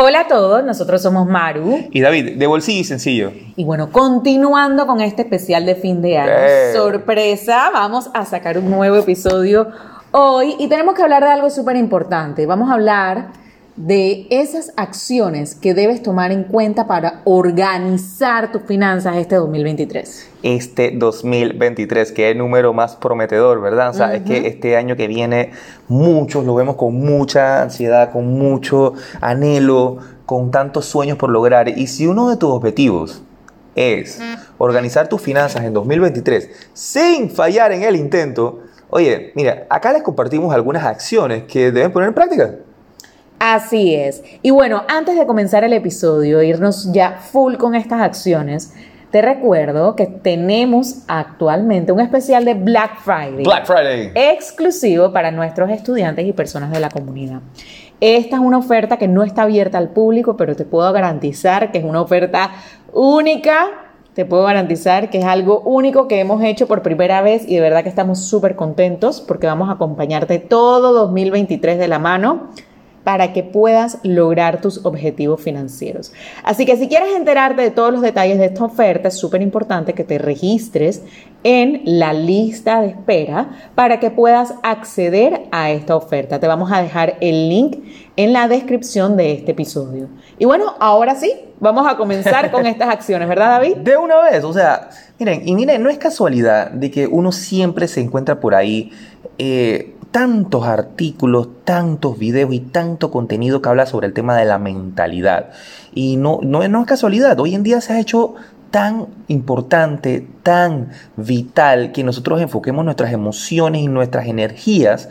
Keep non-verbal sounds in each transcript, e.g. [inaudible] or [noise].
Hola a todos, nosotros somos Maru. Y David, de bolsillo y sencillo. Y bueno, continuando con este especial de fin de año. Sorpresa, vamos a sacar un nuevo episodio hoy y tenemos que hablar de algo súper importante. Vamos a hablar de esas acciones que debes tomar en cuenta para organizar tus finanzas este 2023. Este 2023, que es el número más prometedor, ¿verdad? O sea, es que este año que viene, muchos lo vemos con mucha ansiedad, con mucho anhelo, con tantos sueños por lograr. Y si uno de tus objetivos es organizar tus finanzas en 2023 sin fallar en el intento, oye, mira, acá les compartimos algunas acciones que deben poner en práctica. Así es. Y bueno, antes de comenzar el episodio, irnos ya full con estas acciones, te recuerdo que tenemos actualmente un especial de Black Friday. Black Friday. Exclusivo para nuestros estudiantes y personas de la comunidad. Esta es una oferta que no está abierta al público, pero te puedo garantizar que es una oferta única. Te puedo garantizar que es algo único que hemos hecho por primera vez y de verdad que estamos súper contentos porque vamos a acompañarte todo 2023 de la mano para que puedas lograr tus objetivos financieros. Así que si quieres enterarte de todos los detalles de esta oferta, es súper importante que te registres en la lista de espera para que puedas acceder a esta oferta. Te vamos a dejar el link en la descripción de este episodio. Y bueno, ahora sí, vamos a comenzar con [laughs] estas acciones, ¿verdad David? De una vez, o sea, miren, y miren, no es casualidad de que uno siempre se encuentra por ahí eh, tantos artículos, tantos videos y tanto contenido que habla sobre el tema de la mentalidad. Y no, no, no es casualidad, hoy en día se ha hecho tan importante, tan vital que nosotros enfoquemos nuestras emociones y nuestras energías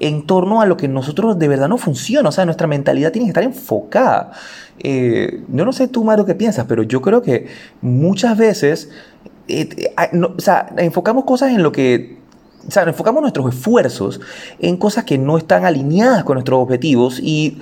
en torno a lo que nosotros de verdad no funciona. O sea, nuestra mentalidad tiene que estar enfocada. Eh, yo no sé tú, Mario, qué piensas, pero yo creo que muchas veces eh, eh, o sea, enfocamos cosas en lo que o sea, enfocamos nuestros esfuerzos en cosas que no están alineadas con nuestros objetivos y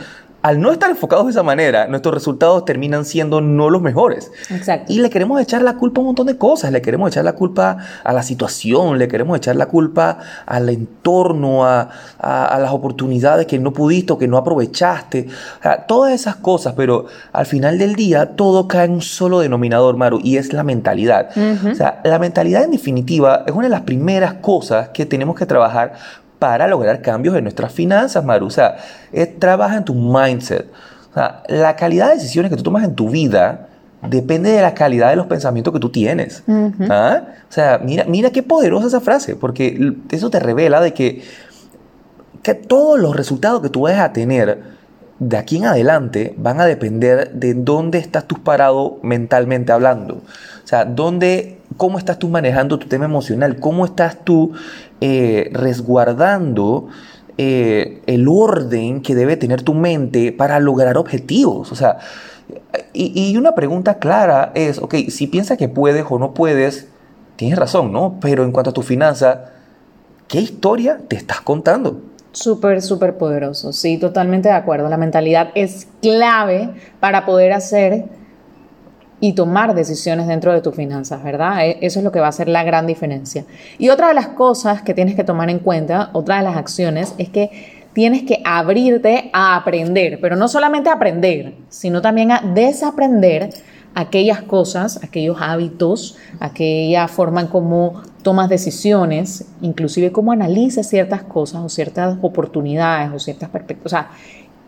al no estar enfocados de esa manera, nuestros resultados terminan siendo no los mejores. Exacto. Y le queremos echar la culpa a un montón de cosas. Le queremos echar la culpa a la situación, le queremos echar la culpa al entorno, a, a- a las oportunidades que no pudiste o que no aprovechaste. O sea, todas esas cosas, pero al final del día todo cae en un solo denominador, Maru, y es la mentalidad. O sea, la mentalidad en definitiva es una de las primeras cosas que tenemos que trabajar para lograr cambios en nuestras finanzas, Maru. O sea, es- trabaja en tu mindset. O sea, la calidad de decisiones que tú tomas en tu vida depende de la calidad de los pensamientos que tú tienes. ¿Ah? O sea, mira, mira qué poderosa esa frase, porque eso te revela de que, que todos los resultados que tú vayas a tener de aquí en adelante van a depender de dónde estás tú parado mentalmente hablando. O sea, dónde, cómo estás tú manejando tu tema emocional, cómo estás tú eh, resguardando eh, el orden que debe tener tu mente para lograr objetivos. O sea, y, una pregunta clara es, ok, si piensas que puedes o no puedes, tienes razón, ¿no? Pero en cuanto a tu finanza, ¿qué historia te estás contando? Súper, súper poderoso. Sí, totalmente de acuerdo. La mentalidad es clave para poder hacer y tomar decisiones dentro de tus finanzas, ¿verdad? E- Eso es lo que va a hacer la gran diferencia. Y otra de las cosas que tienes que tomar en cuenta, otra de las acciones, es que tienes que abrirte a aprender, pero no solamente a aprender, sino también a desaprender aquellas cosas, aquellos hábitos, aquella forma en cómo tomas decisiones, inclusive cómo analizas ciertas cosas o ciertas oportunidades o ciertas perspectivas. O sea,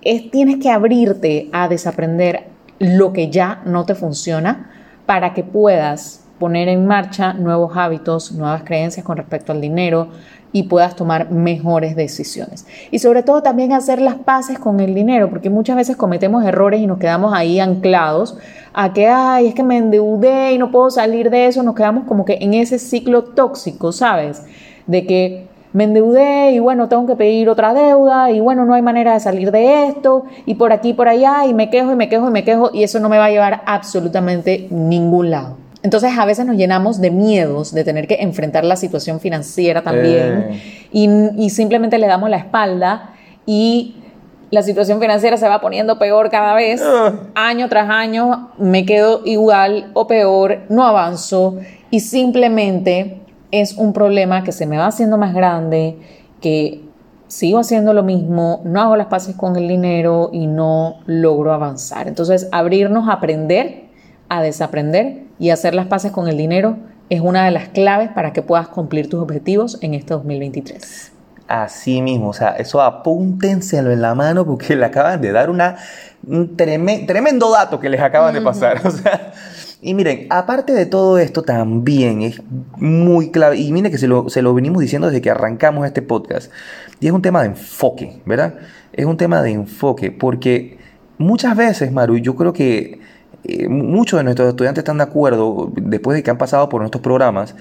es, tienes que abrirte a desaprender lo que ya no te funciona para que puedas poner en marcha nuevos hábitos, nuevas creencias con respecto al dinero y puedas tomar mejores decisiones. Y sobre todo también hacer las paces con el dinero, porque muchas veces cometemos errores y nos quedamos ahí anclados a que, ay, es que me endeudé y no puedo salir de eso, nos quedamos como que en ese ciclo tóxico, ¿sabes? De que me endeudé y bueno, tengo que pedir otra deuda y bueno, no hay manera de salir de esto y por aquí, por allá y me quejo y me quejo y me quejo y eso no me va a llevar absolutamente ningún lado. Entonces a veces nos llenamos de miedos de tener que enfrentar la situación financiera también Eh. y, y simplemente le damos la espalda y la situación financiera se va poniendo peor cada vez. Ah. Año tras año me quedo igual o peor, no avanzo y simplemente es un problema que se me va haciendo más grande, que sigo haciendo lo mismo, no hago las paces con el dinero y no logro avanzar. Entonces, abrirnos a aprender, a desaprender y hacer las paces con el dinero es una de las claves para que puedas cumplir tus objetivos en este 2023. Así mismo, o sea, eso apúntenselo en la mano porque le acaban de dar una, un treme- tremendo dato que les acaban de pasar. [laughs] O sea, y miren, aparte de todo esto también es muy clave, y miren que se lo, se lo venimos diciendo desde que arrancamos este podcast, y es un tema de enfoque, ¿verdad? Es un tema de enfoque, porque muchas veces, Maru, yo creo que eh, muchos de nuestros estudiantes están de acuerdo, después de que han pasado por nuestros programas,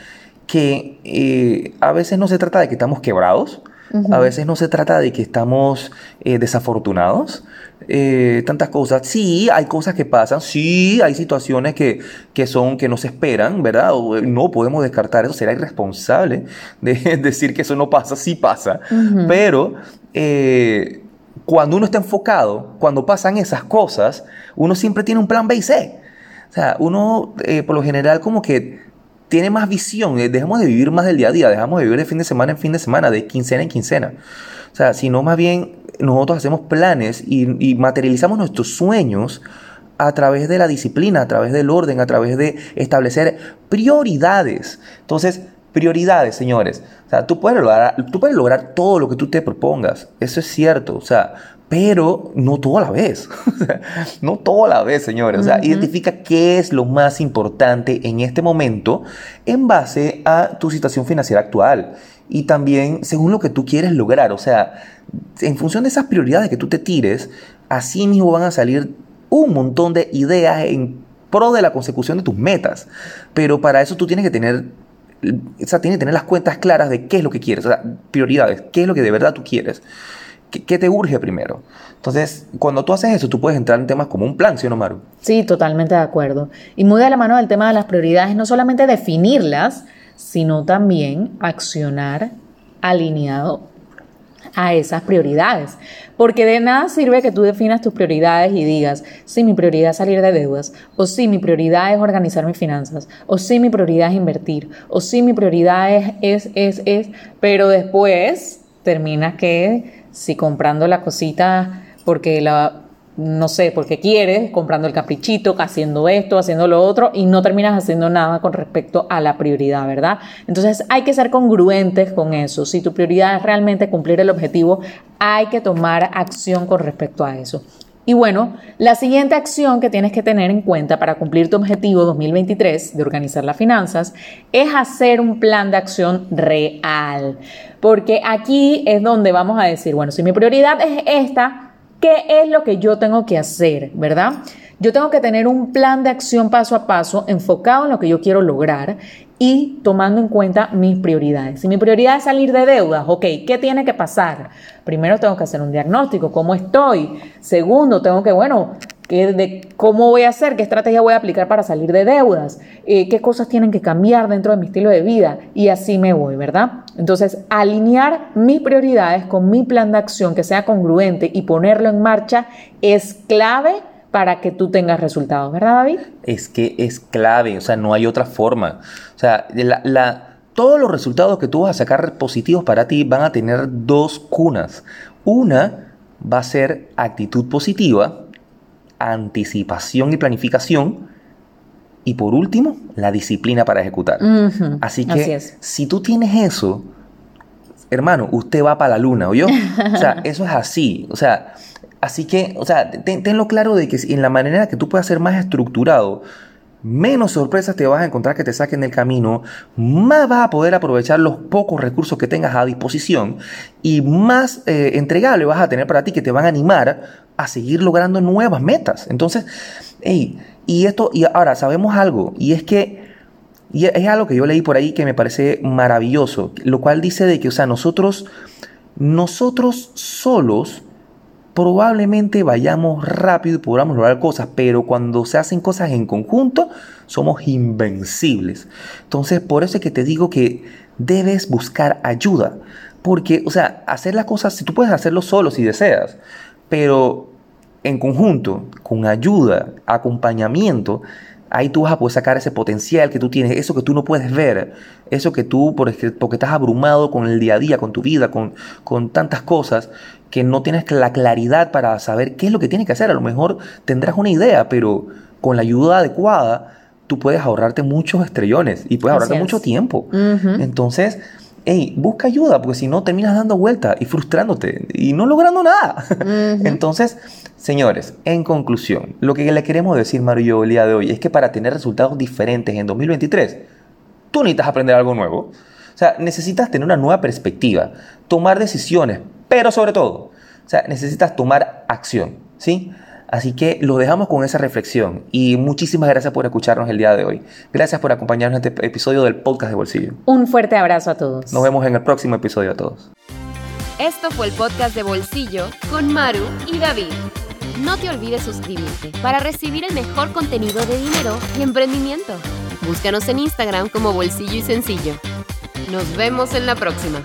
que eh, a veces no se trata de que estamos quebrados, a veces no se trata de que estamos eh, desafortunados, eh, tantas cosas. Sí, hay cosas que pasan, sí, hay situaciones que, que son que no se esperan, ¿verdad? O, eh, no podemos descartar eso, será irresponsable [laughs] de decir que eso no pasa, sí pasa, pero eh, cuando uno está enfocado, cuando pasan esas cosas, uno siempre tiene un plan B y C. O sea, uno eh, por lo general como que tiene más visión, eh, dejamos de vivir más del día a día, dejamos de vivir de fin de semana en fin de semana, de quincena en quincena. O sea, sino más bien nosotros hacemos planes y, y materializamos nuestros sueños a través de la disciplina, a través del orden, a través de establecer prioridades. Entonces, prioridades, señores. O sea, tú puedes lograr, tú puedes lograr todo lo que tú te propongas. Eso es cierto. O sea, pero no todo a la vez. [laughs] No todo a la vez, señores. O sea, identifica qué es lo más importante en este momento en base a tu situación financiera actual y también según lo que tú quieres lograr. O sea, en función de esas prioridades que tú te tires, así mismo van a salir un montón de ideas en pro de la consecución de tus metas. Pero para eso tú tienes que tener o sea, tienes que tener las cuentas claras de qué es lo que quieres, o sea, prioridades, qué es lo que de verdad tú quieres. ¿Qué, qué te urge primero? Entonces, cuando tú haces eso, tú puedes entrar en temas como un plan, ¿sí o no, Maru? Sí, totalmente de acuerdo. Y muy de la mano del tema de las prioridades, no solamente definirlas, sino también accionar alineado a esas prioridades. Porque de nada sirve que tú definas tus prioridades y digas, sí, mi prioridad es salir de deudas, o sí, mi prioridad es organizar mis finanzas, o sí, mi prioridad es invertir, o sí, mi prioridad es, es, es, es, pero después terminas que, si comprando la cosita porque la no sé, porque quieres, comprando el caprichito, haciendo esto, haciendo lo otro, y no terminas haciendo nada con respecto a la prioridad, ¿verdad? Entonces hay que ser congruentes con eso. Si tu prioridad es realmente cumplir el objetivo, hay que tomar acción con respecto a eso. Y bueno, la siguiente acción que tienes que tener en cuenta para cumplir tu objetivo 2023 de organizar las finanzas es hacer un plan de acción real. Porque aquí es donde vamos a decir, bueno, si mi prioridad es esta, ¿Qué es lo que yo tengo que hacer, verdad? Yo tengo que tener un plan de acción paso a paso enfocado en lo que yo quiero lograr y tomando en cuenta mis prioridades. Si mi prioridad es salir de deudas, ok, ¿qué tiene que pasar? Primero tengo que hacer un diagnóstico, ¿cómo estoy? Segundo, tengo que, bueno, ¿qué, de, ¿cómo voy a hacer? ¿Qué estrategia voy a aplicar para salir de deudas? Eh, ¿Qué cosas tienen que cambiar dentro de mi estilo de vida? Y así me voy, ¿verdad? Entonces, alinear mis prioridades con mi plan de acción que sea congruente y ponerlo en marcha es clave para que tú tengas resultados, ¿verdad, David? Es que es clave, o sea, no hay otra forma. O sea, la, la, todos los resultados que tú vas a sacar positivos para ti van a tener dos cunas. Una va a ser actitud positiva, anticipación y planificación. Y por último, la disciplina para ejecutar. Uh -huh. Así que Así es. si tú tienes eso, hermano, usted va para la luna, ¿oyó? O sea, [laughs] eso es así. O sea, así que, o sea, ten, tenlo claro de que en la manera que tú puedas ser más estructurado, menos sorpresas te vas a encontrar que te saquen del camino, más vas a poder aprovechar los pocos recursos que tengas a disposición y más eh, entregable vas a tener para ti que te van a animar a seguir logrando nuevas metas. Entonces, hey, y esto, y ahora sabemos algo, y es que y es algo que yo leí por ahí que me parece maravilloso, lo cual dice de que, o sea, nosotros, nosotros solos probablemente vayamos rápido y podamos lograr cosas, pero cuando se hacen cosas en conjunto, somos invencibles. Entonces, por eso es que te digo que debes buscar ayuda. Porque, o sea, hacer las cosas, si tú puedes hacerlo solo si deseas, pero en conjunto, con ayuda, acompañamiento, ahí tú vas a poder sacar ese potencial que tú tienes, eso que tú no puedes ver, eso que tú, porque, estás abrumado con el día a día, con tu vida, con, con tantas cosas, que no tienes la claridad para saber qué es lo que tienes que hacer. A lo mejor tendrás una idea, pero con la ayuda adecuada, tú puedes ahorrarte muchos estrellones y puedes ahorrarte mucho tiempo. Entonces, hey, busca ayuda, porque si no terminas dando vueltas y frustrándote y no logrando nada. [laughs] Entonces, señores, en conclusión, lo que le queremos decir Mario y yo el día de hoy es que para tener resultados diferentes en 2023, tú necesitas aprender algo nuevo. O sea, necesitas tener una nueva perspectiva, tomar decisiones, pero sobre todo, o sea, necesitas tomar acción, ¿sí? Así que lo dejamos con esa reflexión y muchísimas gracias por escucharnos el día de hoy. Gracias por acompañarnos en este episodio del podcast de Bolsillo. Un fuerte abrazo a todos. Nos vemos en el próximo episodio a todos. Esto fue el podcast de Bolsillo con Maru y David. No te olvides suscribirte para recibir el mejor contenido de dinero y emprendimiento. Búscanos en Instagram como Bolsillo y Sencillo. Nos vemos en la próxima.